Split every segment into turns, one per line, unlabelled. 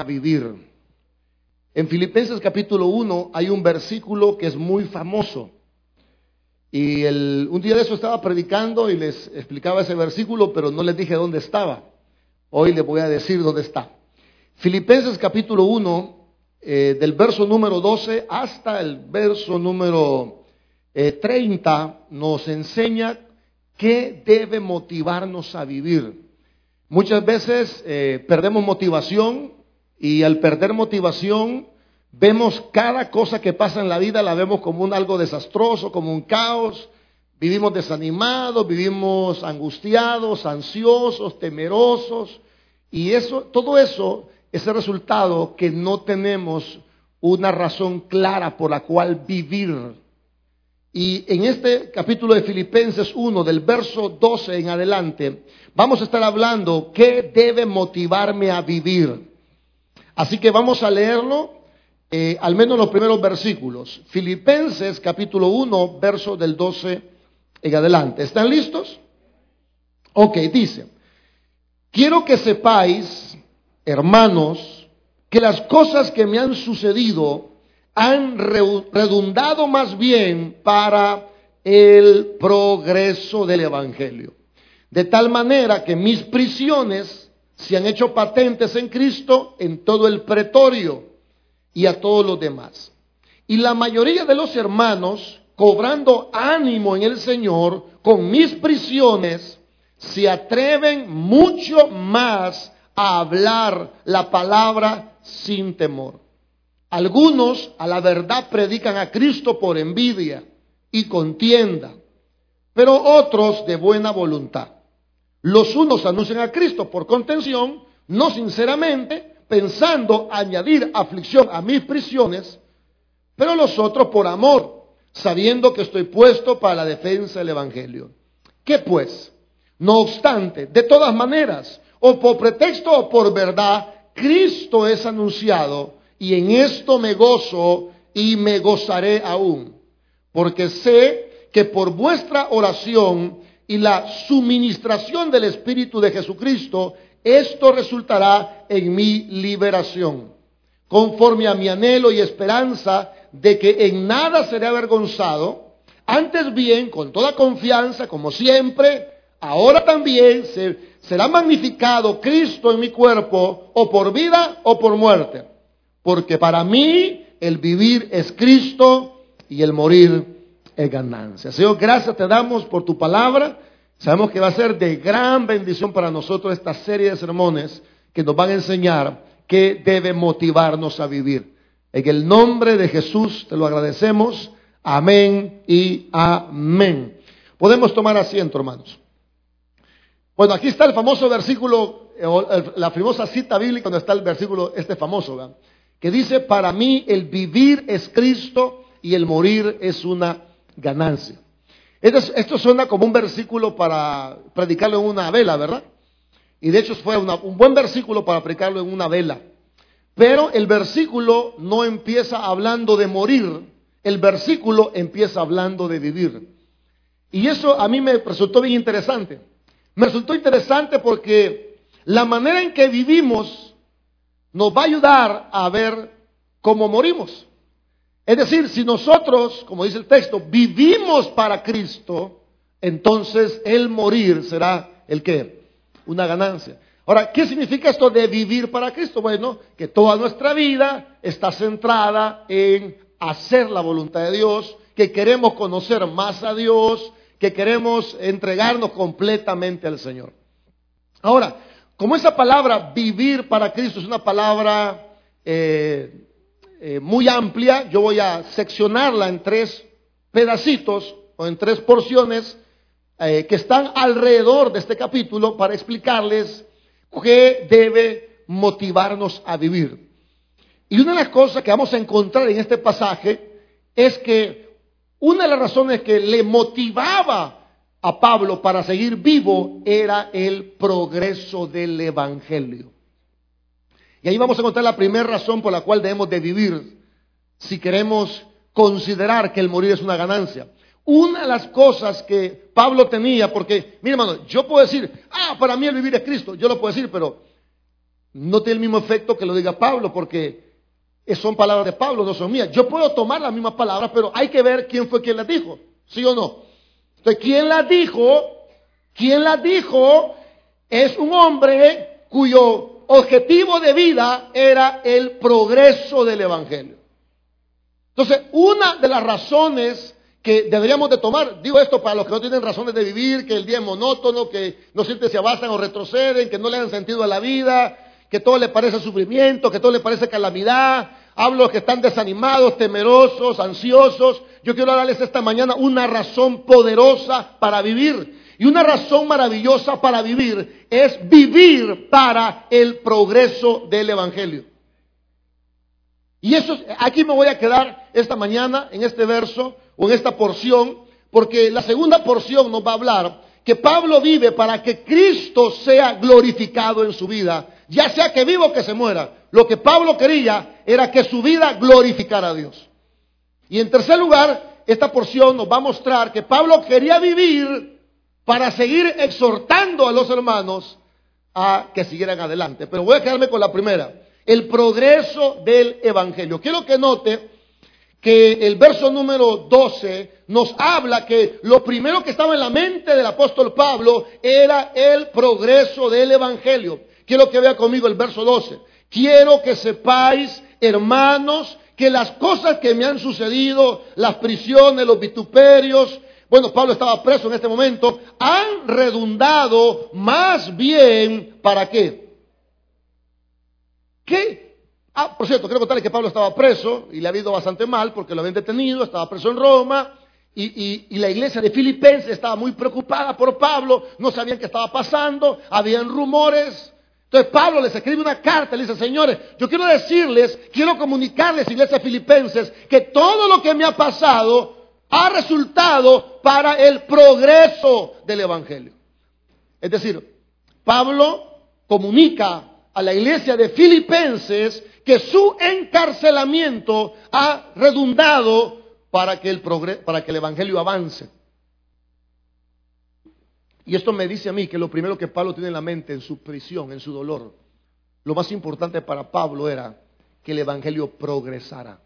a vivir. En Filipenses capítulo 1 hay un versículo que es muy famoso. Y el, un día de eso estaba predicando y les explicaba ese versículo, pero no les dije dónde estaba. Hoy les voy a decir dónde está. Filipenses capítulo 1, eh, del verso número 12 hasta el verso número 30, eh, nos enseña qué debe motivarnos a vivir. Muchas veces eh, perdemos motivación y al perder motivación vemos cada cosa que pasa en la vida, la vemos como un algo desastroso, como un caos. Vivimos desanimados, vivimos angustiados, ansiosos, temerosos. Y eso, todo eso es el resultado que no tenemos una razón clara por la cual vivir. Y en este capítulo de Filipenses 1, del verso 12 en adelante, vamos a estar hablando qué debe motivarme a vivir. Así que vamos a leerlo, eh, al menos los primeros versículos. Filipenses capítulo 1, verso del 12 en adelante. ¿Están listos? Ok, dice, quiero que sepáis, hermanos, que las cosas que me han sucedido han redundado más bien para el progreso del Evangelio. De tal manera que mis prisiones se han hecho patentes en Cristo en todo el pretorio y a todos los demás. Y la mayoría de los hermanos, cobrando ánimo en el Señor con mis prisiones, se atreven mucho más a hablar la palabra sin temor. Algunos a la verdad predican a Cristo por envidia y contienda, pero otros de buena voluntad. Los unos anuncian a Cristo por contención, no sinceramente, pensando añadir aflicción a mis prisiones, pero los otros por amor, sabiendo que estoy puesto para la defensa del Evangelio. ¿Qué pues? No obstante, de todas maneras, o por pretexto o por verdad, Cristo es anunciado y en esto me gozo y me gozaré aún, porque sé que por vuestra oración y la suministración del Espíritu de Jesucristo, esto resultará en mi liberación, conforme a mi anhelo y esperanza de que en nada seré avergonzado, antes bien, con toda confianza, como siempre, ahora también será magnificado Cristo en mi cuerpo, o por vida o por muerte porque para mí el vivir es Cristo y el morir es ganancia. Señor, gracias te damos por tu palabra. Sabemos que va a ser de gran bendición para nosotros esta serie de sermones que nos van a enseñar qué debe motivarnos a vivir. En el nombre de Jesús te lo agradecemos. Amén y amén. Podemos tomar asiento, hermanos. Bueno, aquí está el famoso versículo, la famosa cita bíblica donde está el versículo este famoso. que dice, para mí el vivir es Cristo y el morir es una ganancia. Esto, suena como un versículo para predicarlo en una vela, ¿verdad? Y de hecho fue un buen versículo para predicarlo en una vela. Pero el versículo no empieza hablando de morir, el versículo empieza hablando de vivir. Y eso a mí me resultó bien interesante. Me resultó interesante porque la manera en que vivimos nos va a ayudar a ver cómo morimos. Es decir, si nosotros, como dice el texto, vivimos para Cristo, entonces el morir será el qué? Una ganancia. Ahora, ¿qué significa esto de vivir para Cristo? Bueno, que toda nuestra vida está centrada en hacer la voluntad de Dios, que queremos conocer más a Dios, que queremos entregarnos completamente al Señor. Ahora, como esa palabra vivir para Cristo es una palabra eh, eh, muy amplia, yo voy a seccionarla en tres pedacitos o en tres porciones eh, que están alrededor de este capítulo para explicarles qué debe motivarnos a vivir. Y una de las cosas que vamos a encontrar en este pasaje es que una de las razones que le motivaba a Pablo para seguir vivo era el progreso del Evangelio. Y ahí vamos a encontrar la primera razón por la cual debemos de vivir si queremos considerar que el morir es una ganancia. Una de las cosas que Pablo tenía, porque, mire hermano, yo puedo decir, ah, para mí el vivir es Cristo, yo lo puedo decir, pero no tiene el mismo efecto que lo diga Pablo, porque son palabras de Pablo, no son mías. Yo puedo tomar las mismas palabras, pero hay que ver quién fue quien las dijo, ¿sí o no? Entonces, ¿quién las dijo? ¿Quién las dijo? Es un hombre cuyo objetivo de vida era el progreso del Evangelio. Entonces, una de las razones que deberíamos de tomar, digo esto para los que no tienen razones de vivir, que el día es monótono, que no sienten se avanzan o retroceden, que no le dan sentido a la vida, que todo le parece sufrimiento, que todo le parece calamidad. Hablo los que están desanimados, temerosos, ansiosos. Yo quiero darles esta mañana una razón poderosa para vivir. Y una razón maravillosa para vivir es vivir para el progreso del Evangelio. Y eso, aquí me voy a quedar esta mañana en este verso o en esta porción, porque la segunda porción nos va a hablar que Pablo vive para que Cristo sea glorificado en su vida, ya sea que viva o que se muera. Lo que Pablo quería era que su vida glorificara a Dios. Y en tercer lugar, esta porción nos va a mostrar que Pablo quería vivir para seguir exhortando a los hermanos a que siguieran adelante. Pero voy a quedarme con la primera el progreso del Evangelio. Quiero que note que el verso número 12 nos habla que lo primero que estaba en la mente del apóstol Pablo era el progreso del Evangelio. Quiero que vea conmigo el verso 12. Quiero que sepáis, hermanos, que las cosas que me han sucedido, las prisiones, los vituperios, bueno, Pablo estaba preso en este momento, han redundado más bien para qué? ¿Qué? Ah, por cierto, quiero contarles que Pablo estaba preso y le ha ido bastante mal porque lo habían detenido, estaba preso en Roma y, la iglesia de Filipenses estaba muy preocupada por Pablo, no sabían qué estaba pasando, habían rumores. Entonces Pablo les escribe una carta, le dice, señores, yo quiero decirles, quiero comunicarles, iglesia filipenses, que todo lo que me ha pasado ha resultado para el progreso del Evangelio. Es decir, Pablo comunica a la iglesia de Filipenses que su encarcelamiento ha redundado para que el, para que el Evangelio avance. Y esto me dice a mí que lo primero que Pablo tiene en la mente en su prisión, en su dolor, lo más importante para Pablo era que el Evangelio progresara.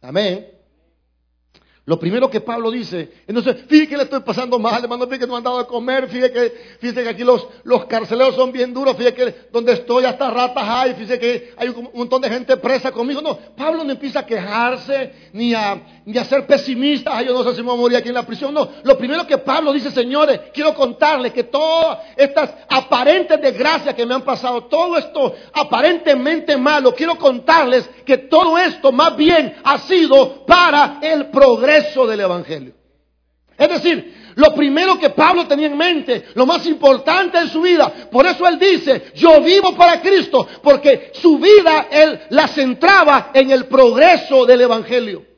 Amén. Lo primero que Pablo dice, entonces, fíjate que le estoy pasando mal, hermano, fíjate que no han dado de comer, fíjate que, fíjate que aquí los, los carceleros son bien duros, fíjate que donde estoy hasta ratas hay, fíjate que hay un montón de gente presa conmigo. No, Pablo no empieza a quejarse, ni a, ni a ser pesimista, ay, yo no sé si me voy a morir aquí en la prisión. No, lo primero que Pablo dice, señores, quiero contarles que todas estas aparentes desgracias que me han pasado, todo esto aparentemente malo, quiero contarles que todo esto más bien ha sido para el progreso del Evangelio. Es decir, lo primero que Pablo tenía en mente, lo más importante en su vida, por eso él dice, yo vivo para Cristo, porque su vida él la centraba en el progreso del Evangelio.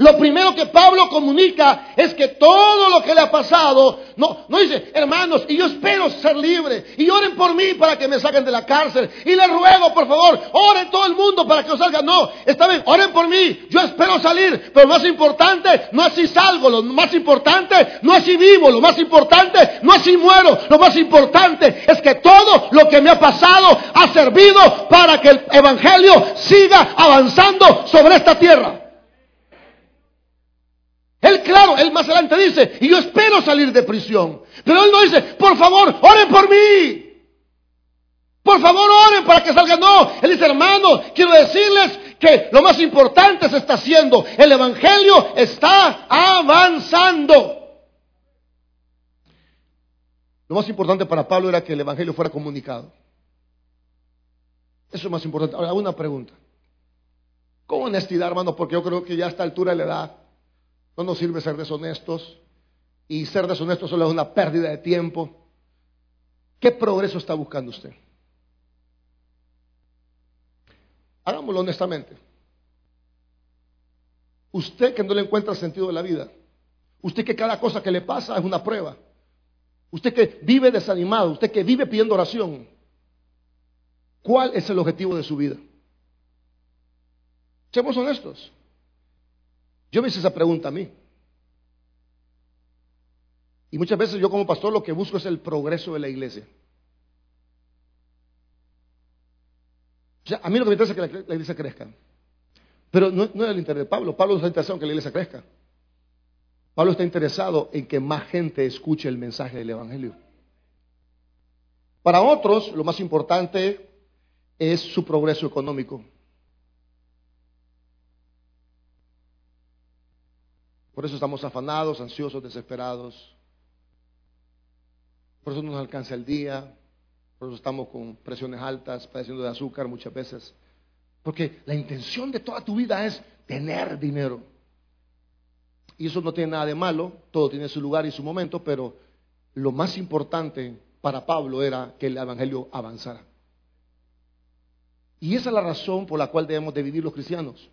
Lo primero que Pablo comunica es que todo lo que le ha pasado, no, no dice, hermanos, y yo espero ser libre, y oren por mí para que me saquen de la cárcel, y les ruego, por favor, oren todo el mundo para que yo salga. No, está bien, oren por mí, yo espero salir, pero lo más importante no es si salgo, lo más importante no es si vivo, lo más importante no es si muero, lo más importante es que todo lo que me ha pasado ha servido para que el Evangelio siga avanzando sobre esta tierra. Él, claro, él más adelante dice, y yo espero salir de prisión. Pero él no dice, por favor, oren por mí. Por favor, oren para que salga. No, él dice, hermano, quiero decirles que lo más importante se está haciendo. El Evangelio está avanzando. Lo más importante para Pablo era que el Evangelio fuera comunicado. Eso es más importante. Ahora, una pregunta. Con honestidad, hermano, porque yo creo que ya a esta altura de la edad no nos sirve ser deshonestos y ser deshonestos solo es una pérdida de tiempo. ¿Qué progreso está buscando usted? Hagámoslo honestamente. Usted que no le encuentra sentido de la vida. Usted que cada cosa que le pasa es una prueba. Usted que vive desanimado. Usted que vive pidiendo oración. ¿Cuál es el objetivo de su vida? Seamos honestos. Yo me hice esa pregunta a mí. Y muchas veces yo como pastor lo que busco es el progreso de la iglesia. O sea, a mí lo que me interesa es que la, iglesia crezca. Pero no, no, es el interés de Pablo. Pablo no está interesado en que la iglesia crezca. Pablo está interesado en que más gente escuche el mensaje del Evangelio. Para otros, lo más importante es su progreso económico. Por eso estamos afanados, ansiosos, desesperados. Por eso no nos alcanza el día. Por eso estamos con presiones altas, padeciendo de azúcar muchas veces. Porque la intención de toda tu vida es tener dinero. Y eso no tiene nada de malo, todo tiene su lugar y su momento, pero lo más importante para Pablo era que el Evangelio avanzara. Y esa es la razón por la cual debemos de vivir los cristianos.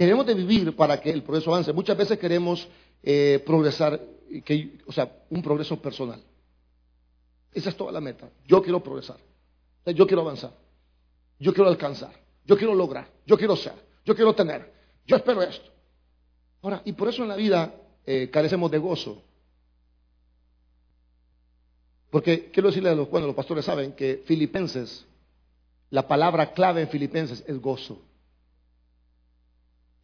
Debemos de vivir para que el progreso avance. Muchas veces queremos eh, progresar, o sea, un progreso personal. Esa es toda la meta. Yo quiero progresar. Yo quiero avanzar. Yo quiero alcanzar. Yo quiero lograr. Yo quiero ser. Yo quiero tener. Yo espero esto. Ahora, y por eso en la vida eh, carecemos de gozo. Porque quiero decirle a los, bueno, los pastores saben que Filipenses, la palabra clave en Filipenses es gozo.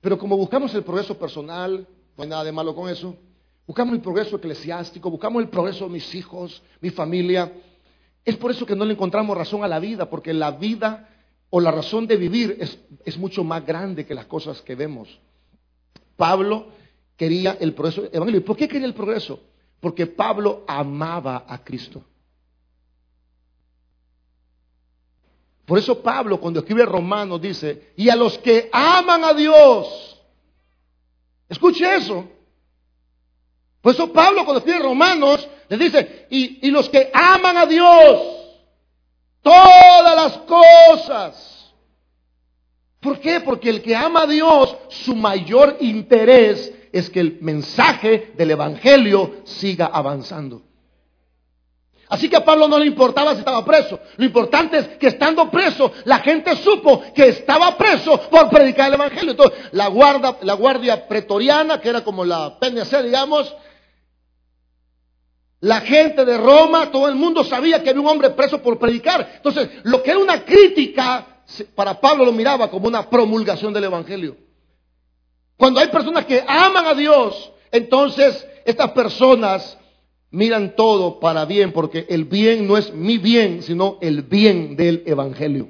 Pero como buscamos el progreso personal, no hay nada de malo con eso, buscamos el progreso eclesiástico, buscamos el progreso de mis hijos, mi familia, es por eso que no le encontramos razón a la vida, porque la vida o la razón de vivir es, es mucho más grande que las cosas que vemos. Pablo quería el progreso evangelio. ¿Por qué quería el progreso? Porque Pablo amaba a Cristo. Por eso Pablo cuando escribe Romanos dice, y a los que aman a Dios, escuche eso. Por eso Pablo cuando escribe Romanos le dice, y, y los que aman a Dios, todas las cosas ¿Por qué? Porque el que ama a Dios, su mayor interés es que el mensaje del Evangelio siga avanzando. Así que a Pablo no le importaba si estaba preso. Lo importante es que estando preso, la gente supo que estaba preso por predicar el Evangelio. Entonces, la, guarda, la guardia pretoriana, que era como la PNC, digamos, la gente de Roma, todo el mundo sabía que había un hombre preso por predicar. Entonces, lo que era una crítica para Pablo lo miraba como una promulgación del Evangelio. Cuando hay personas que aman a Dios, entonces estas personas miran todo para bien, porque el bien no es mi bien, sino el bien del Evangelio.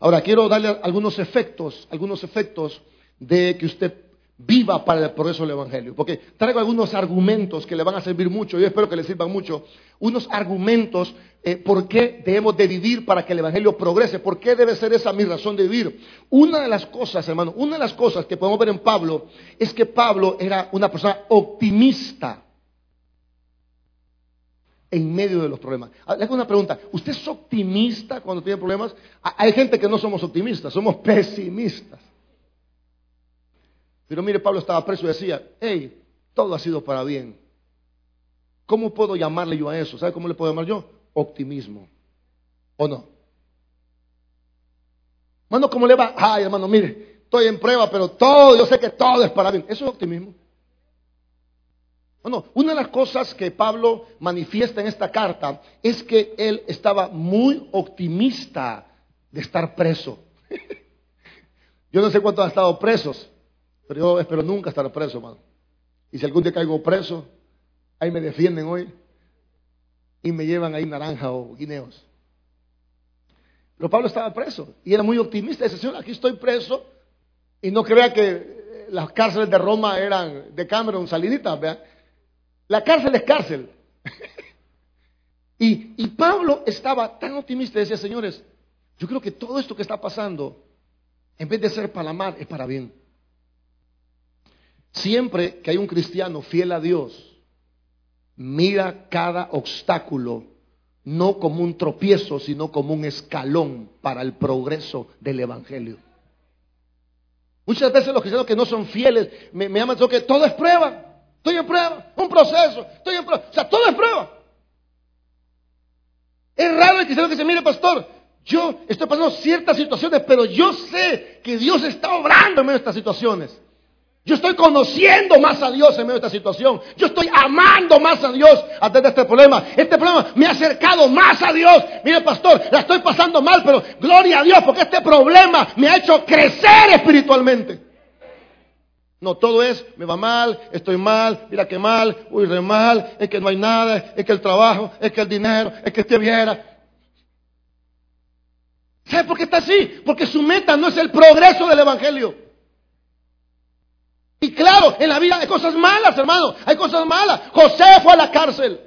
Ahora quiero darle algunos efectos, algunos efectos de que usted viva para el progreso del Evangelio. Porque traigo algunos argumentos que le van a servir mucho, yo espero que le sirvan mucho, unos argumentos eh, por qué debemos de vivir para que el Evangelio progrese, por qué debe ser esa mi razón de vivir. Una de las cosas, hermano, una de las cosas que podemos ver en Pablo es que Pablo era una persona optimista en medio de los problemas. Ah, le hago una pregunta, ¿usted es optimista cuando tiene problemas? Hay gente que no somos optimistas, somos pesimistas. Pero mire, Pablo estaba preso y decía, hey, todo ha sido para bien. ¿Cómo puedo llamarle yo a eso? ¿Sabe cómo le puedo llamar yo? Optimismo. ¿O no? Hermano, ¿cómo le va? Ay, hermano, mire, estoy en prueba, pero todo, yo sé que todo es para bien. Eso es optimismo. Bueno, una de las cosas que Pablo manifiesta en esta carta es que él estaba muy optimista de estar preso. yo no sé cuántos han estado presos, pero yo espero nunca estar preso, hermano. Y si algún día caigo preso, ahí me defienden hoy y me llevan ahí naranja o guineos. Pero Pablo estaba preso y era muy optimista. Dice, Señor, aquí estoy preso. Y no crea que las cárceles de Roma eran de Cameron, salinitas, vean. La cárcel es cárcel. y, Pablo estaba tan optimista, decía, señores, yo creo que todo esto que está pasando, en vez de ser para la mal, es para bien. Siempre que hay un cristiano fiel a Dios, mira cada obstáculo no como un tropiezo, sino como un escalón para el progreso del Evangelio. Muchas veces los cristianos que no son fieles me, me llaman que todo es prueba, estoy en prueba, un proceso, estoy en prueba, o sea, todo es prueba. Es raro el cristiano que se mire, pastor, yo estoy pasando ciertas situaciones, pero yo sé que Dios está obrando en estas situaciones. Yo estoy conociendo más a Dios en medio de esta situación. Yo estoy amando más a Dios antes de este problema. Este problema me ha acercado más a Dios. Mire, pastor, la estoy pasando mal, pero gloria a Dios, porque este problema me ha hecho crecer espiritualmente. No, todo es, me va mal, estoy mal, mira qué mal, uy, re mal, es que no hay nada, es que el trabajo, es que el dinero, es que este viera. ¿Sabe por qué está así? Porque su meta no es el progreso del Evangelio. Y claro, en la vida hay cosas malas, hermano. Hay cosas malas. José fue a la cárcel.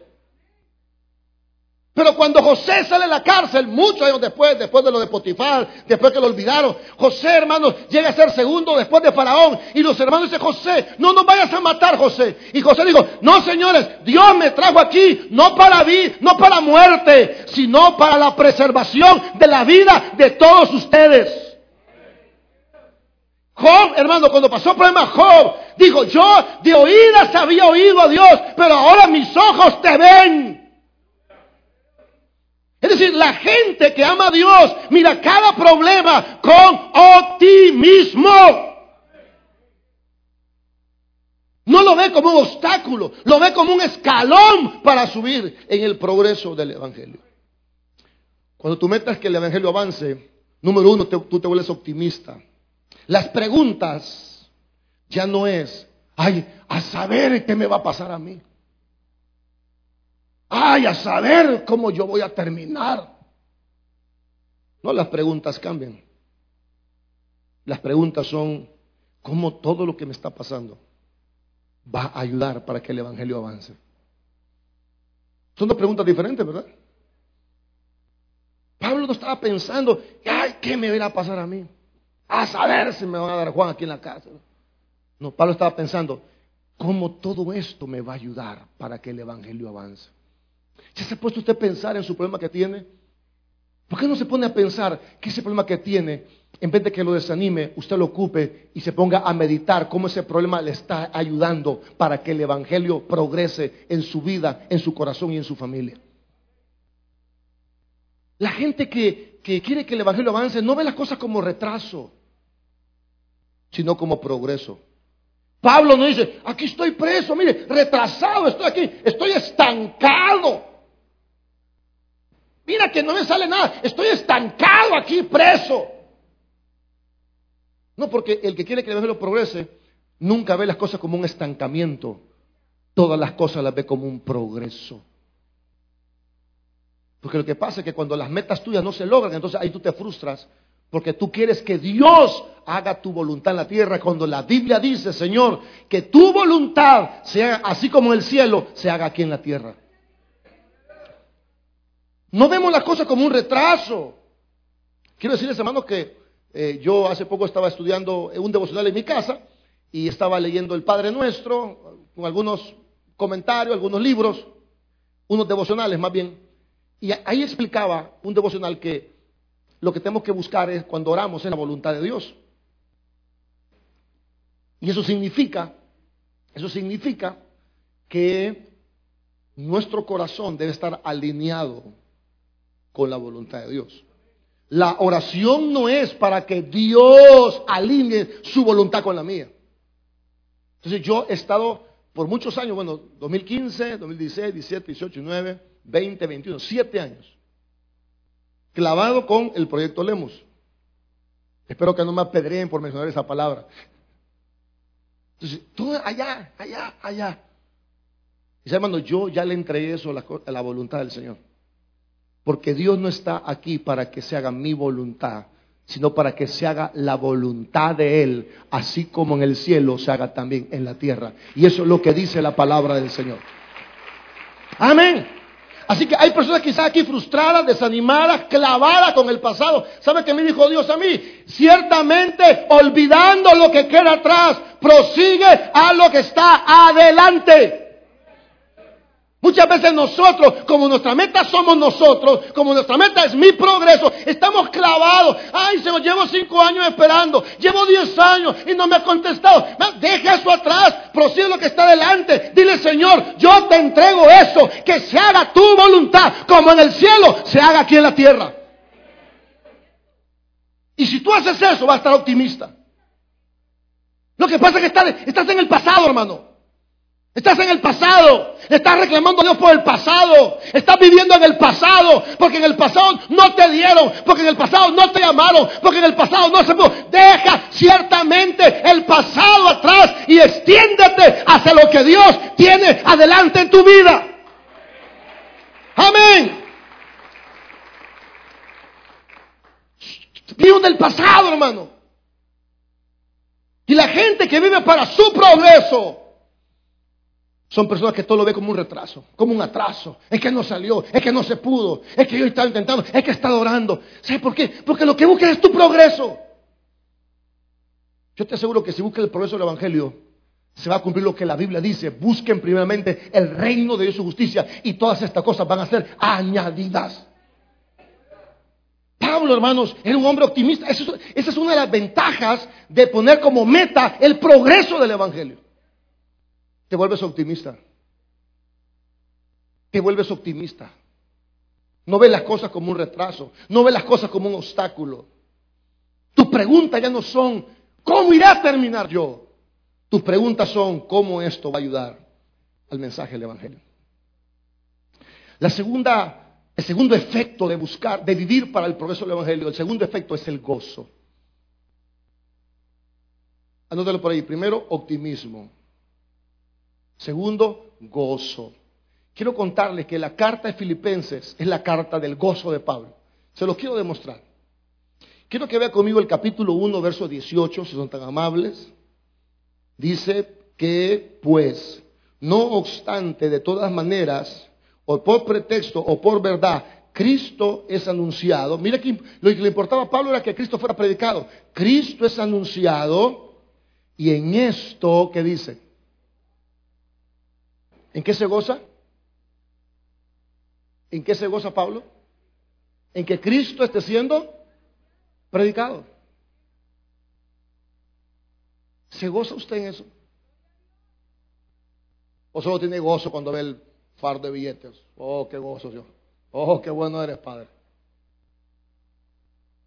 Pero cuando José sale de la cárcel, muchos años después, después de lo de Potifar, después que lo olvidaron, José, hermanos, llega a ser segundo después de Faraón. Y los hermanos dicen, José, no nos vayas a matar, José. Y José dijo, no, señores, Dios me trajo aquí, no para vida, no para muerte, sino para la preservación de la vida de todos ustedes. Job, hermano, cuando pasó el problema Job, dijo, yo de oídas había oído a Dios, pero ahora mis ojos te ven. Es decir, la gente que ama a Dios mira cada problema con optimismo. No lo ve como un obstáculo, lo ve como un escalón para subir en el progreso del Evangelio. Cuando tú metas que el Evangelio avance, número uno, tú te vuelves optimista. Las preguntas ya no es, ay, a saber qué me va a pasar a mí. Ay, a saber cómo yo voy a terminar. No, las preguntas cambian. Las preguntas son, ¿cómo todo lo que me está pasando va a ayudar para que el Evangelio avance? Son dos preguntas diferentes, ¿verdad? Pablo no estaba pensando, ay, ¿qué me va a pasar a mí? A saber si me van a dar Juan aquí en la casa. No, Pablo estaba pensando, ¿cómo todo esto me va a ayudar para que el Evangelio avance? ¿Ya se ha puesto usted a pensar en su problema que tiene? ¿Por qué no se pone a pensar que ese problema que tiene, en vez de que lo desanime, usted lo ocupe y se ponga a meditar cómo ese problema le está ayudando para que el Evangelio progrese en su vida, en su corazón y en su familia? La gente que, que quiere que el Evangelio avance no ve las cosas como retraso, sino como progreso. Pablo no dice, aquí estoy preso, mire, retrasado estoy aquí, estoy estancado. Mira que no me sale nada, estoy estancado aquí, preso. No, porque el que quiere que el Evangelio progrese, nunca ve las cosas como un estancamiento, todas las cosas las ve como un progreso. Porque lo que pasa es que cuando las metas tuyas no se logran, entonces ahí tú te frustras porque tú quieres que Dios haga tu voluntad en la tierra. Cuando la Biblia dice, Señor, que tu voluntad sea así como en el cielo, se haga aquí en la tierra. No vemos las cosas como un retraso. Quiero decirles, hermanos, que eh, yo hace poco estaba estudiando un devocional en mi casa y estaba leyendo el Padre Nuestro, con algunos comentarios, algunos libros, unos devocionales más bien. Y ahí explicaba un devocional que lo que tenemos que buscar es cuando oramos en la voluntad de Dios. Y eso significa, eso significa que nuestro corazón debe estar alineado con la voluntad de Dios. La oración no es para que Dios alinee su voluntad con la mía. Entonces yo he estado por muchos años, bueno, 2015, 2016, 17, 18, 19, 20, 21, 7 años clavado con el proyecto Lemos. Espero que no me apedreen por mencionar esa palabra. Entonces, todo allá, allá, allá. Y hermano, yo ya le entregué eso a la, a la voluntad del Señor. Porque Dios no está aquí para que se haga mi voluntad, sino para que se haga la voluntad de Él, así como en el cielo se haga también en la tierra. Y eso es lo que dice la palabra del Señor. Amén. Así que hay personas quizás aquí frustradas, desanimadas, clavadas con el pasado. ¿Sabe qué me dijo Dios a mí? Ciertamente, olvidando lo que queda atrás, prosigue a lo que está adelante. Muchas veces nosotros, como nuestra meta somos nosotros, como nuestra meta es mi progreso, estamos clavados. Ay, se lo llevo cinco años esperando, llevo diez años y no me ha contestado. Deja eso atrás, prosigue lo que está delante. Dile, Señor, yo te entrego eso, que se haga tu voluntad, como en el cielo, se haga aquí en la tierra. Y si tú haces eso, vas a estar optimista. Lo que pasa es que estás, estás en el pasado, hermano. Estás en el pasado. Estás reclamando a Dios por el pasado. Estás viviendo en el pasado. Porque en el pasado no te dieron. Porque en el pasado no te llamaron. Porque en el pasado no se pudo. Deja ciertamente el pasado atrás y extiéndete hacia lo que Dios tiene adelante en tu vida. Amén. Vivo del pasado, hermano. Y la gente que vive para su progreso son personas que todo lo ve como un retraso, como un atraso. Es que no salió, es que no se pudo, es que yo estaba intentando, es que está orando. ¿Sabes por qué? Porque lo que buscas es tu progreso. Yo te aseguro que si buscas el progreso del Evangelio, se va a cumplir lo que la Biblia dice. Busquen primeramente el reino de Dios y su justicia y todas estas cosas van a ser añadidas. Pablo, hermanos, era un hombre optimista. esa es una de las ventajas de poner como meta el progreso del Evangelio te vuelves optimista. Te vuelves optimista. No ves las cosas como un retraso, no ves las cosas como un obstáculo. Tus preguntas ya no son, ¿cómo irá a terminar yo? Tus preguntas son, ¿cómo esto va a ayudar al mensaje del Evangelio? La segunda, el segundo efecto de buscar, de vivir para el progreso del Evangelio, el segundo efecto es el gozo. Anótalo por ahí. Primero, optimismo. Segundo, gozo. Quiero contarles que la carta de Filipenses es la carta del gozo de Pablo. Se los quiero demostrar. Quiero que vea conmigo el capítulo 1, verso 18, si son tan amables. Dice que, pues, no obstante, de todas maneras, o por pretexto o por verdad, Cristo es anunciado. Mira que lo que le importaba a Pablo era que Cristo fuera predicado. Cristo es anunciado y en esto, ¿qué dice? ¿En qué se goza? ¿En qué se goza Pablo? En que Cristo esté siendo predicado. ¿Se goza usted en eso? ¿O solo tiene gozo cuando ve el far de billetes? Oh, qué gozo yo. Oh, qué bueno eres, Padre.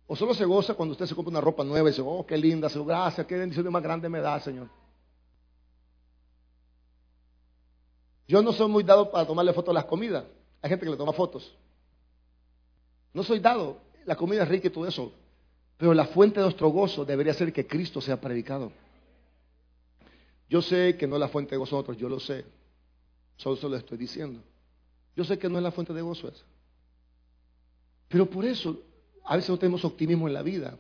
¿O solo se goza cuando usted se compra una ropa nueva y dice, oh, qué linda, Señor, gracias, qué bendición más grande me da, Señor? Yo no soy muy dado para tomarle fotos a las comidas. Hay gente que le toma fotos. No soy dado. La comida es rica y todo eso. Pero la fuente de nuestro gozo debería ser que Cristo sea predicado. Yo sé que no es la fuente de gozo de otros, yo lo sé. Solo se lo estoy diciendo. Yo sé que no es la fuente de gozo. Pero por eso a veces no tenemos optimismo en la vida.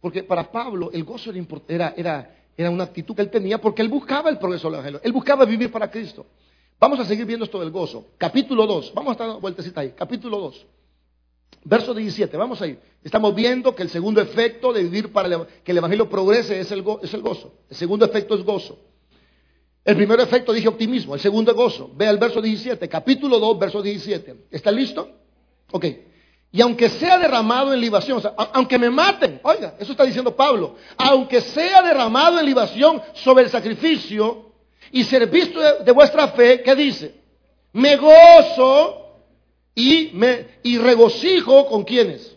Porque para Pablo el gozo era, era, era una actitud que él tenía porque él buscaba el progreso del Evangelio. Él buscaba vivir para Cristo. Vamos a seguir viendo esto del gozo. Capítulo 2. Vamos a estar vueltecita ahí. Capítulo 2. Verso 17. Vamos a ir. Estamos viendo que el segundo efecto de vivir para que el evangelio progrese es el, es el gozo. El segundo efecto es gozo. El primer efecto dije optimismo. El segundo es gozo. Vea el verso 17. Capítulo 2, verso 17. ¿Está listo? Ok. Y aunque sea derramado en libación, o sea, aunque me maten, oiga, eso está diciendo Pablo, aunque sea derramado en libación sobre el sacrificio, y servicio de, vuestra fe, ¿qué dice? Me gozo y, me, y regocijo con quienes.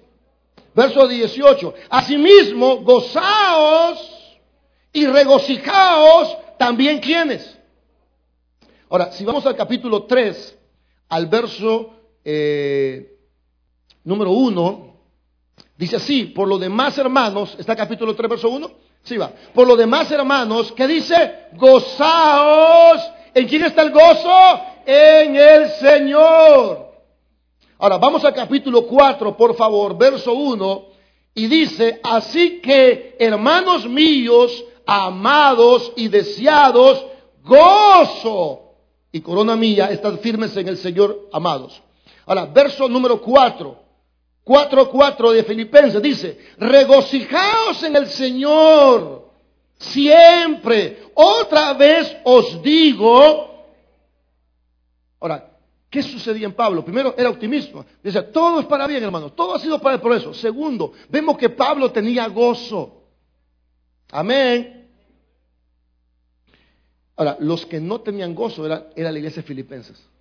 Verso 18. Asimismo, gozaos y regocijaos también quienes. Ahora, si vamos al capítulo 3, al verso eh, número 1, dice así, por lo demás hermanos, está capítulo 3, verso 1, Sí va. Por lo demás, hermanos, ¿qué dice? Gozaos. ¿En quién está el gozo? En el Señor. Ahora, vamos al capítulo 4, por favor, verso 1. Y dice, así que, hermanos míos, amados y deseados, gozo y corona mía, están firmes en el Señor, amados. Ahora, verso número 4. 4.4 de Filipenses dice, regocijaos en el Señor siempre. Otra vez os digo, ahora, ¿qué sucedía en Pablo? Primero, era optimismo. Dice, todo es para bien, hermanos, todo ha sido para el progreso. Segundo, vemos que Pablo tenía gozo. Amén. Ahora, los que no tenían gozo era, era la iglesia de Filipenses.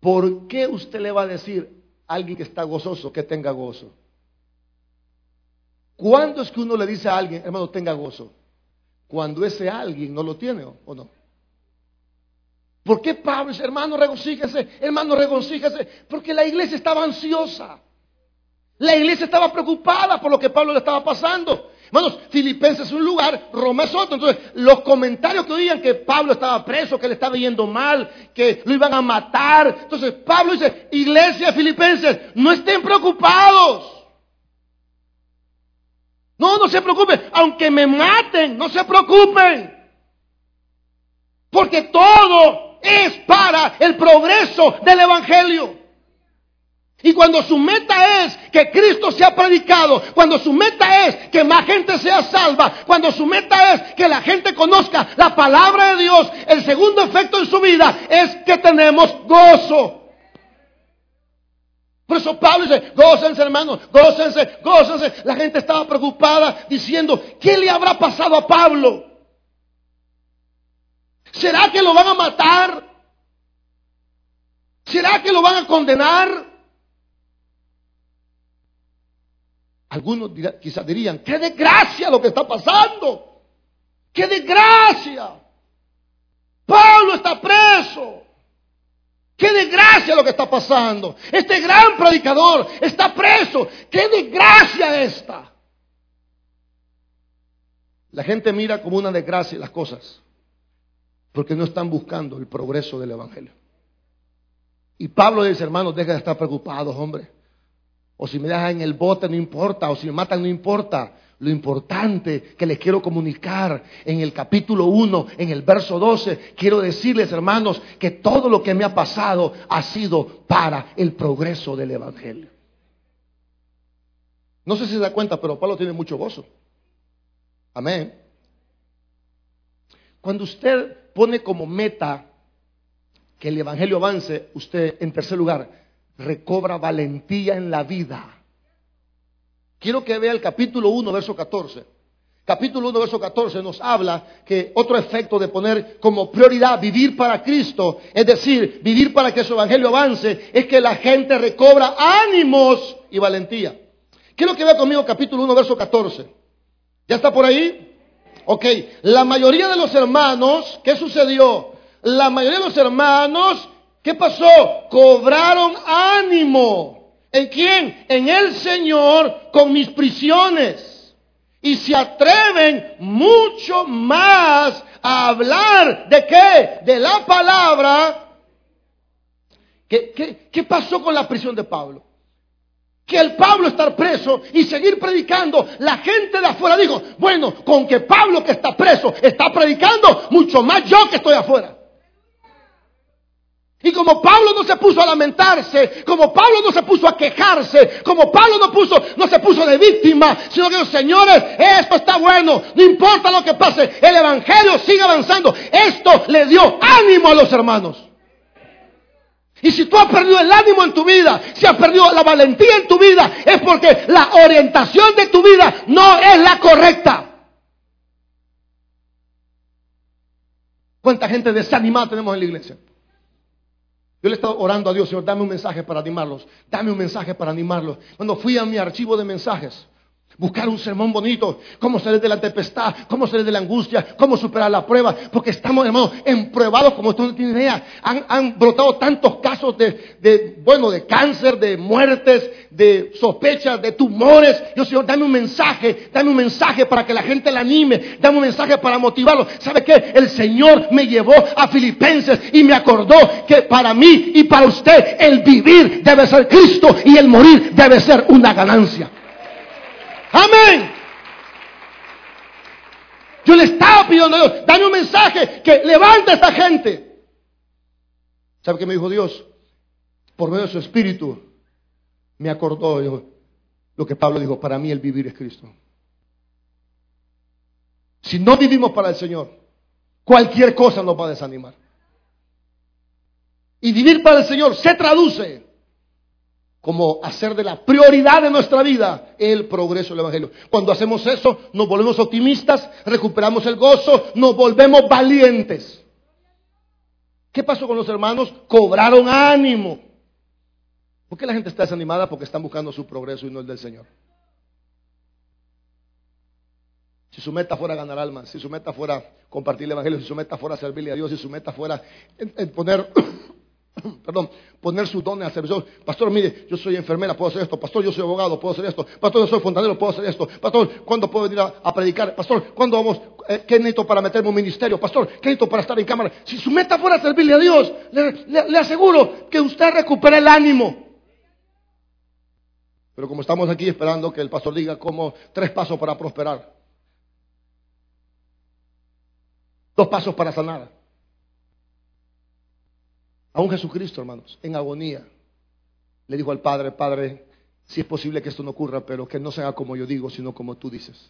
¿Por qué usted le va a decir a alguien que está gozoso que tenga gozo? ¿Cuándo es que uno le dice a alguien, hermano, tenga gozo? Cuando ese alguien no lo tiene o no. ¿Por qué Pablo dice, hermano, regocíjese, hermano, regocíjese? Porque la iglesia estaba ansiosa. La iglesia estaba preocupada por lo que Pablo le estaba pasando. Hermanos, Filipenses es un lugar, Roma es otro. Entonces, los comentarios que oían que Pablo estaba preso, que le estaba yendo mal, que lo iban a matar. Entonces, Pablo dice, iglesia Filipenses, no estén preocupados. No, no se preocupen. Aunque me maten, no se preocupen. Porque todo es para el progreso del Evangelio. Y cuando su meta es que Cristo sea predicado, cuando su meta es que más gente sea salva, cuando su meta es que la gente conozca la palabra de Dios, el segundo efecto en su vida es que tenemos gozo. Por eso Pablo dice, gócense hermanos, gócense, gócense. La gente estaba preocupada diciendo, ¿qué le habrá pasado a Pablo? ¿Será que lo van a matar? ¿Será que lo van a condenar? Algunos quizás dirían, qué desgracia lo que está pasando. Qué desgracia. Pablo está preso. Qué desgracia lo que está pasando. Este gran predicador está preso. Qué desgracia esta. La gente mira como una desgracia las cosas porque no están buscando el progreso del Evangelio. Y Pablo dice, hermanos, deja de estar preocupados, hombre. O si me dejan en el bote, no importa. O si me matan, no importa. Lo importante que les quiero comunicar en el capítulo 1, en el verso 12, quiero decirles, hermanos, que todo lo que me ha pasado ha sido para el progreso del Evangelio. No sé si se da cuenta, pero Pablo tiene mucho gozo. Amén. Cuando usted pone como meta que el Evangelio avance, usted, en tercer lugar, recobra valentía en la vida. Quiero que vea el capítulo 1, verso 14. Capítulo 1, verso 14 nos habla que otro efecto de poner como prioridad vivir para Cristo, es decir, vivir para que su evangelio avance, es que la gente recobra ánimos y valentía. Quiero que vea conmigo capítulo 1, verso 14. ¿Ya está por ahí? Ok, la mayoría de los hermanos, ¿qué sucedió? La mayoría de los hermanos, ¿qué pasó? Cobraron ánimo. ¿En quién? En el Señor con mis prisiones. Y se atreven mucho más a hablar de qué? De la palabra. ¿Qué, qué, pasó con la prisión de Pablo? que el Pablo estar preso y seguir predicando, la gente de afuera dijo, bueno, con que Pablo que está preso está predicando, mucho más yo que estoy afuera. Y como Pablo no se puso a lamentarse, como Pablo no se puso a quejarse, como Pablo no, puso, no se puso de víctima, sino que los señores, esto está bueno, no importa lo que pase, el Evangelio sigue avanzando. Esto le dio ánimo a los hermanos. Y si tú has perdido el ánimo en tu vida, si has perdido la valentía en tu vida, es porque la orientación de tu vida no es la correcta. ¿Cuánta gente desanimada tenemos en la iglesia? Yo le he estado orando a Dios, Señor, dame un mensaje para animarlos. Dame un mensaje para animarlos. Cuando fui a mi archivo de mensajes, buscar un sermón bonito, cómo salir de la tempestad, cómo salir de la angustia, cómo superar la prueba, porque estamos, hermanos, empruebados como tú no tienes idea. Han, brotado tantos casos de, de, bueno, de cáncer, de muertes, de sospechas, de tumores. Yo, Señor, dame un mensaje, dame un mensaje para que la gente la anime, dame un mensaje para motivarlo. ¿Sabe qué? El Señor me llevó a Filipenses y me acordó que para mí y para usted el vivir debe ser Cristo y el morir debe ser una ganancia. Amén. Yo le estaba pidiendo a Dios, dame un mensaje que levante a esta gente. ¿Sabe qué me dijo Dios? Por medio de su espíritu, me acordó lo que Pablo dijo, para mí el vivir es Cristo. Si no vivimos para el Señor, cualquier cosa nos va a desanimar. Y vivir para el Señor se traduce como hacer de la prioridad de nuestra vida el progreso del Evangelio. Cuando hacemos eso, nos volvemos optimistas, recuperamos el gozo, nos volvemos valientes. ¿Qué pasó con los hermanos? Cobraron ánimo. ¿Por qué la gente está desanimada? Porque están buscando su progreso y no el del Señor. Si su meta fuera ganar almas, si su meta fuera compartir el Evangelio, si su meta fuera servirle a Dios, si su meta fuera poner, perdón, poner su don al servicio. Pastor, mire, yo soy enfermera, puedo hacer esto. Pastor, yo soy abogado, puedo hacer esto. Pastor, yo soy fontanero, puedo hacer esto. Pastor, ¿cuándo puedo venir a, predicar? Pastor, ¿cuándo vamos? Eh, ¿Qué necesito para meterme en un ministerio? Pastor, ¿qué necesito para estar en cámara? Si su meta fuera servirle a Dios, le aseguro que usted recupera el ánimo. Pero como estamos aquí esperando que el pastor diga como tres pasos para prosperar, dos pasos para sanar. Aún Jesucristo, hermanos, en agonía, le dijo al Padre, Padre, si es posible que esto no ocurra, pero que no sea como yo digo, sino como tú dices.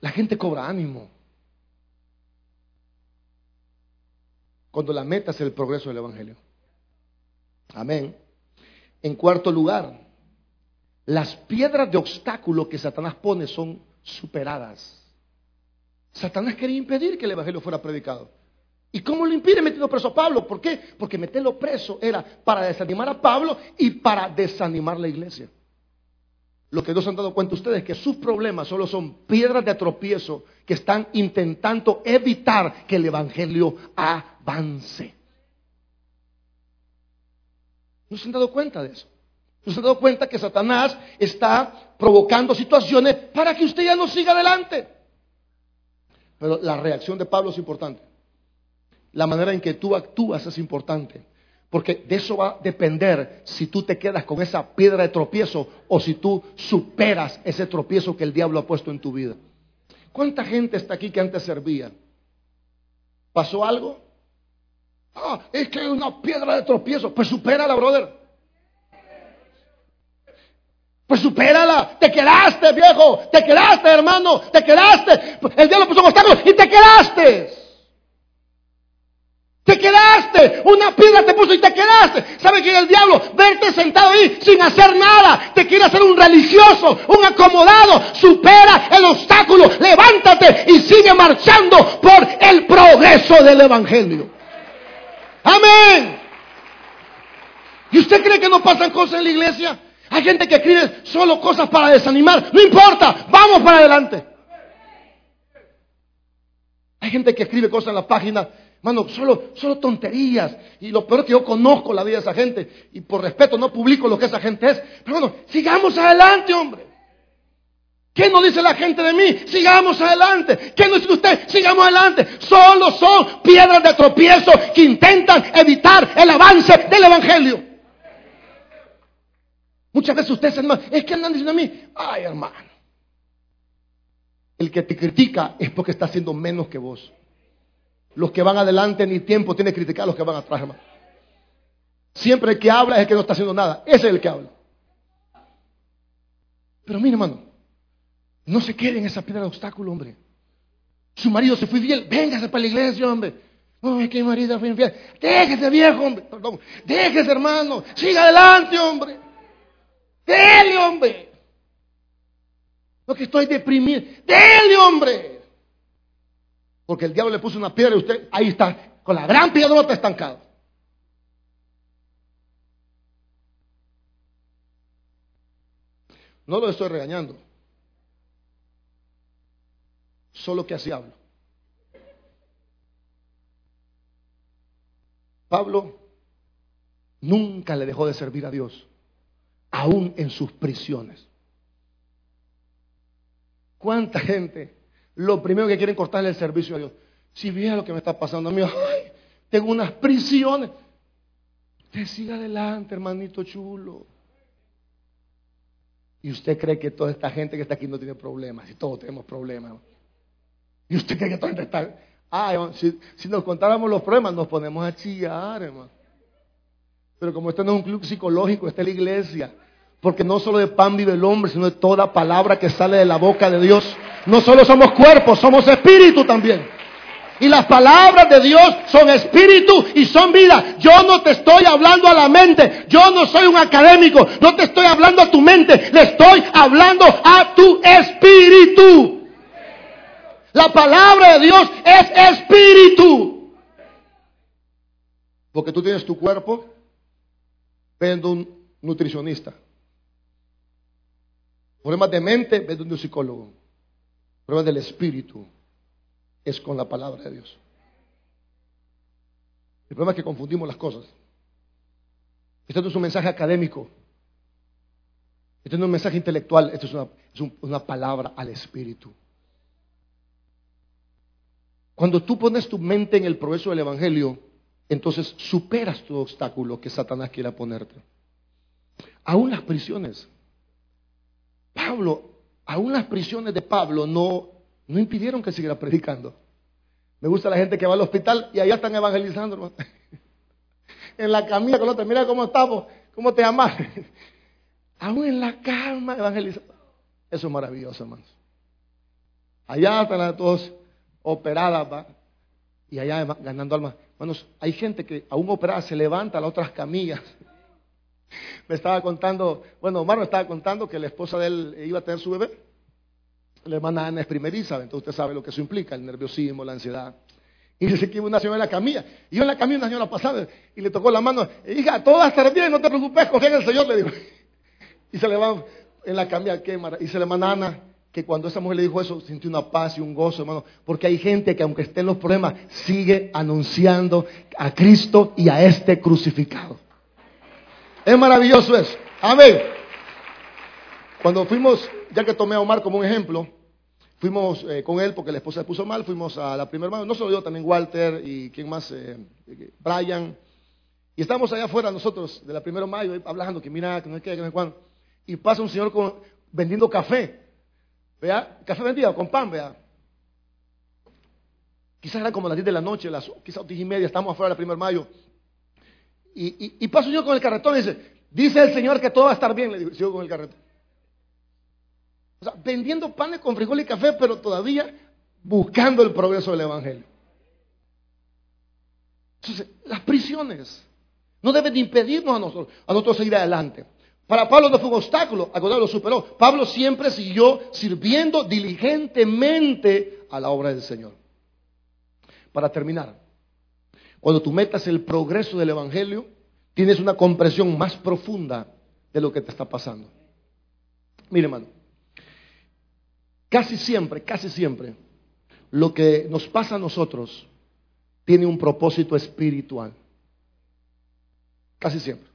La gente cobra ánimo. Cuando la meta es el progreso del Evangelio. Amén. En cuarto lugar, las piedras de obstáculo que Satanás pone son superadas. Satanás quería impedir que el Evangelio fuera predicado. ¿Y cómo lo impide metiendo preso a Pablo? ¿Por qué? Porque meterlo preso era para desanimar a Pablo y para desanimar la iglesia. Lo que no se han dado cuenta ustedes es que sus problemas solo son piedras de tropiezo que están intentando evitar que el Evangelio avance. ¿No se han dado cuenta de eso? ¿No se han dado cuenta que Satanás está provocando situaciones para que usted ya no siga adelante? Pero la reacción de Pablo es importante. La manera en que tú actúas es importante. Porque de eso va a depender si tú te quedas con esa piedra de tropiezo o si tú superas ese tropiezo que el diablo ha puesto en tu vida. ¿Cuánta gente está aquí que antes servía? ¿Pasó algo? Ah, es que hay una piedra de tropiezo. Pues supérala, brother. Pues supérala. Te quedaste, viejo. Te quedaste, hermano. Te quedaste. El diablo puso obstáculos y te quedaste. Te quedaste. Una piedra te puso y te quedaste. ¿Sabe quién es el diablo? Verte sentado ahí sin hacer nada. Te quiere hacer un religioso, un acomodado. Supera el obstáculo. Levántate y sigue marchando por el progreso del Evangelio. Amén. ¿Y usted cree que no pasan cosas en la iglesia? Hay gente que escribe solo cosas para desanimar. No importa, vamos para adelante. Hay gente que escribe cosas en la página, mano, solo, solo tonterías. Y lo peor es que yo conozco la vida de esa gente. Y por respeto no publico lo que esa gente es. Pero bueno, sigamos adelante, hombre. ¿Qué nos dice la gente de mí? Sigamos adelante. ¿Qué nos dice usted? Sigamos adelante. Solo son piedras de tropiezo que intentan evitar el avance del Evangelio. Muchas veces usted se hermano, es que andan diciendo a mí, ay hermano, el que te critica es porque está haciendo menos que vos. Los que van adelante ni tiempo tiene que criticar a los que van atrás, hermano. Siempre el que habla es el que no está haciendo nada. Ese es el que habla. Pero mire, hermano, no se quede en esa piedra de obstáculo, hombre. Su marido se fue bien, véngase para la iglesia, hombre. No, es que mi marido fue infiel. Déjese, viejo, hombre. Perdón. Déjese, hermano. Siga adelante, hombre. Dele, hombre. No que estoy deprimido. Dele, hombre. Porque el diablo le puso una piedra y usted ahí está, con la gran piedrota estancado. No lo estoy regañando solo que así hablo. Pablo nunca le dejó de servir a Dios, aún en sus prisiones. ¿Cuánta gente lo primero que quieren cortarle el servicio a Dios? Si viera lo que me está pasando a mí, tengo unas prisiones. Usted siga adelante, hermanito chulo. Y usted cree que toda esta gente que está aquí no tiene problemas, y todos tenemos problemas. Y usted cree que todo está. Ah, si, si, nos contáramos los problemas, nos ponemos a chillar, hermano. Pero como este no es un club psicológico, esta es la iglesia. Porque no solo de pan vive el hombre, sino de toda palabra que sale de la boca de Dios. No solo somos cuerpos, somos espíritu también. Y las palabras de Dios son espíritu y son vida. Yo no te estoy hablando a la mente. Yo no soy un académico. No te estoy hablando a tu mente. Le estoy hablando a tu espíritu. La palabra de Dios es espíritu. Porque tú tienes tu cuerpo, vendo un nutricionista. Problemas de mente, ve donde un psicólogo. Problemas del espíritu, es con la palabra de Dios. El problema es que confundimos las cosas. Este no es un mensaje académico. Este no es un mensaje intelectual. Esto es una, es una palabra al espíritu. Cuando tú pones tu mente en el progreso del Evangelio, entonces superas tu obstáculo que Satanás quiera ponerte. Aún las prisiones. Pablo, aún las prisiones de Pablo no, no impidieron que siguiera predicando. Me gusta la gente que va al hospital y allá están evangelizando, En la camilla con otra, mira cómo estamos, cómo te amas. Aún en la cama evangelizando. Eso es maravilloso, hermanos. Allá están todos operadas, ¿va? Y allá ganando almas. Hermanos, hay gente que aún operada se levanta a las otras camillas. Me estaba contando, bueno, Omar me estaba contando que la esposa de él iba a tener su bebé. La hermana Ana es primeriza, entonces usted sabe lo que eso implica, el nerviosismo, la ansiedad. Y dice que iba una señora en la camilla. Y yo en la camilla una señora pasada y le tocó la mano. Hija, todo va a estar bien, no te preocupes, confía en el Señor, le digo. Y se le va en la camilla, qué Y se le manda Ana, que cuando esa mujer le dijo eso, sintió una paz y un gozo, hermano. Porque hay gente que aunque esté en los problemas, sigue anunciando a Cristo y a este crucificado. Es maravilloso eso. Amén. Cuando fuimos, ya que tomé a Omar como un ejemplo, fuimos eh, con él porque la esposa se puso mal, fuimos a la primera mano, no solo yo, también Walter y quién más, eh, Brian. Y estábamos allá afuera nosotros de la primera mayo hablando que mira, que no hay que, que no hay cuándo. Y pasa un señor vendiendo café. Vea, café vendido con pan, vea. Quizás era como las 10 de la noche, las, quizás 10 y media, estamos afuera de la primera mayo. Y, y, pasa un señor con el carretón y dice, dice el Señor que todo va a estar bien, le digo, sigo con el carretón. O sea, vendiendo panes con frijol y café, pero todavía buscando el progreso del Evangelio. Entonces, las prisiones no deben impedirnos a nosotros, a nosotros seguir adelante. Para Pablo no fue un obstáculo, al contrario, lo superó. Pablo siempre siguió sirviendo diligentemente a la obra del Señor. Para terminar, cuando tú metas el progreso del Evangelio, tienes una comprensión más profunda de lo que te está pasando. Mire, hermano, Casi siempre, casi siempre, lo que nos pasa a nosotros tiene un propósito espiritual. Casi siempre.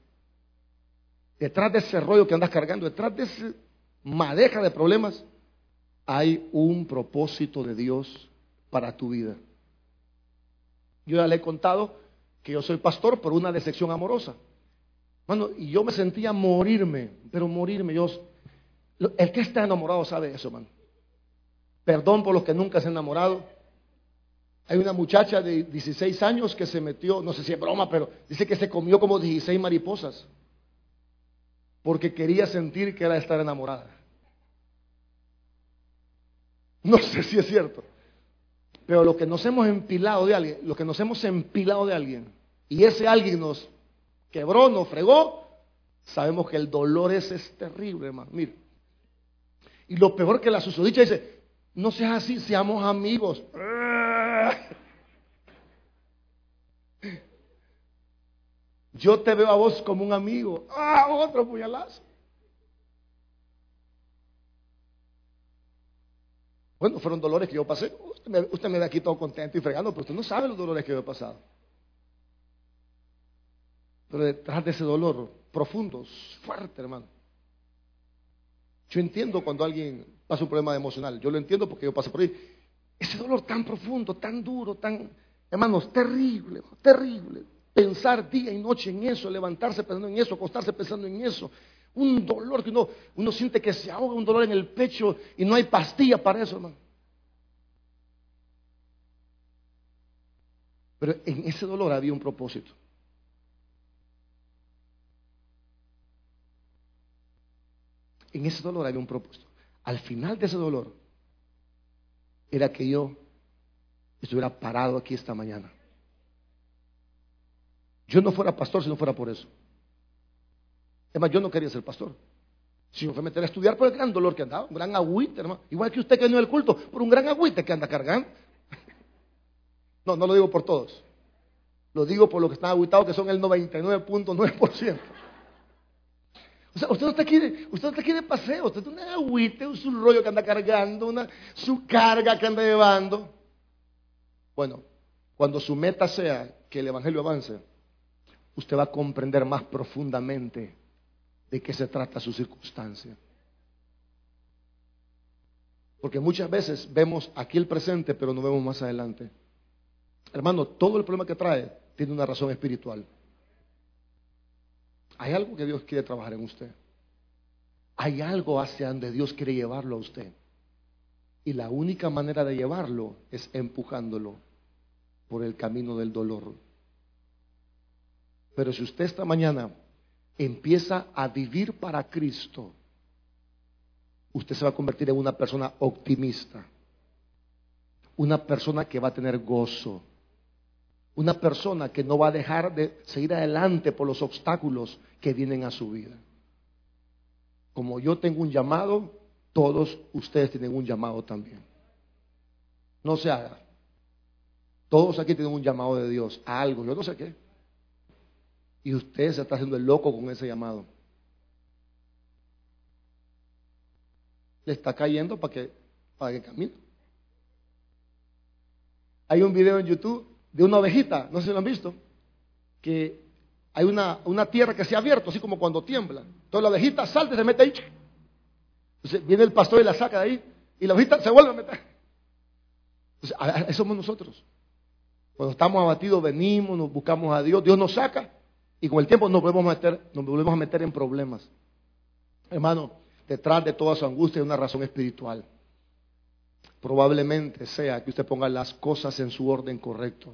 Detrás de ese rollo que andas cargando, detrás de esa madeja de problemas, hay un propósito de Dios para tu vida. Yo ya le he contado que yo soy pastor por una decepción amorosa. Bueno, y yo me sentía morirme, pero morirme, yo, el que está enamorado sabe eso, hermano. Perdón por los que nunca se han enamorado. Hay una muchacha de 16 años que se metió, no sé si es broma, pero dice que se comió como 16 mariposas porque quería sentir que era estar enamorada. No sé si es cierto, pero lo que nos hemos empilado de alguien, lo que nos hemos empilado de alguien, y ese alguien nos quebró, nos fregó, sabemos que el dolor ese es terrible, hermano. Mire. Y lo peor que la susodicha dice, no seas así, seamos amigos. Yo te veo a vos como un amigo. ¡Ah, otro puñalazo! Bueno, fueron dolores que yo pasé. Usted me, ve aquí todo contento y fregando, pero usted no sabe los dolores que yo he pasado. Pero detrás de ese dolor profundo, fuerte, hermano. Yo entiendo cuando alguien pasa un problema emocional. Yo lo entiendo porque yo paso por ahí. Ese dolor tan profundo, tan duro, tan, hermanos, terrible, terrible. Pensar día y noche en eso, levantarse pensando en eso, acostarse pensando en eso. Un dolor que uno, uno siente que se ahoga, un dolor en el pecho y no hay pastilla para eso, hermano. Pero en ese dolor había un propósito. En ese dolor había un propósito al final de ese dolor era que yo estuviera parado aquí esta mañana. Yo no fuera pastor si no fuera por eso. Es más, yo no quería ser pastor. Si me fue a meter a estudiar por el gran dolor que andaba, un gran agüite, hermano. Igual que usted que no el culto, por un gran agüite que anda cargando. No, no lo digo por todos. Lo digo por los que están agüitados, que son el 99.9%. O sea, usted no está aquí usted no está aquí de paseo, usted tiene una agüita, su rollo que anda cargando, una, su carga que anda llevando. Bueno, cuando su meta sea que el Evangelio avance, usted va a comprender más profundamente de qué se trata su circunstancia. Porque muchas veces vemos aquí el presente, pero no vemos más adelante. Hermano, todo el problema que trae tiene una razón espiritual. Hay algo que Dios quiere trabajar en usted. Hay algo hacia donde Dios quiere llevarlo a usted. Y la única manera de llevarlo es empujándolo por el camino del dolor. Pero si usted esta mañana empieza a vivir para Cristo, usted se va a convertir en una persona optimista, una persona que va a tener gozo, una persona que no va a dejar de seguir adelante por los obstáculos que vienen a su vida. Como yo tengo un llamado, todos ustedes tienen un llamado también. No se haga. Todos aquí tienen un llamado de Dios a algo, yo no sé qué. Y usted se está haciendo el loco con ese llamado. le está cayendo para que, para que camine. Hay un video en YouTube de una ovejita, no sé si lo han visto, que hay una, una tierra que se ha abierto, así como cuando tiembla. Entonces la ovejita salta y se mete ahí. Entonces viene el pastor y la saca de ahí, y la ovejita se vuelve a meter. Entonces, somos nosotros. Cuando estamos abatidos, venimos, nos buscamos a Dios, Dios nos saca, y con el tiempo nos volvemos a meter, nos volvemos a meter en problemas. Hermano, detrás de toda su angustia hay una razón espiritual. Probablemente sea que usted ponga las cosas en su orden correcto.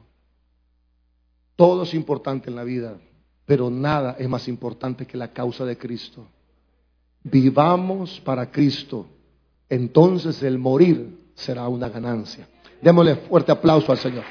Todo es importante en la vida, pero nada es más importante que la causa de Cristo. Vivamos para Cristo, entonces el morir será una ganancia. Démosle fuerte aplauso al Señor.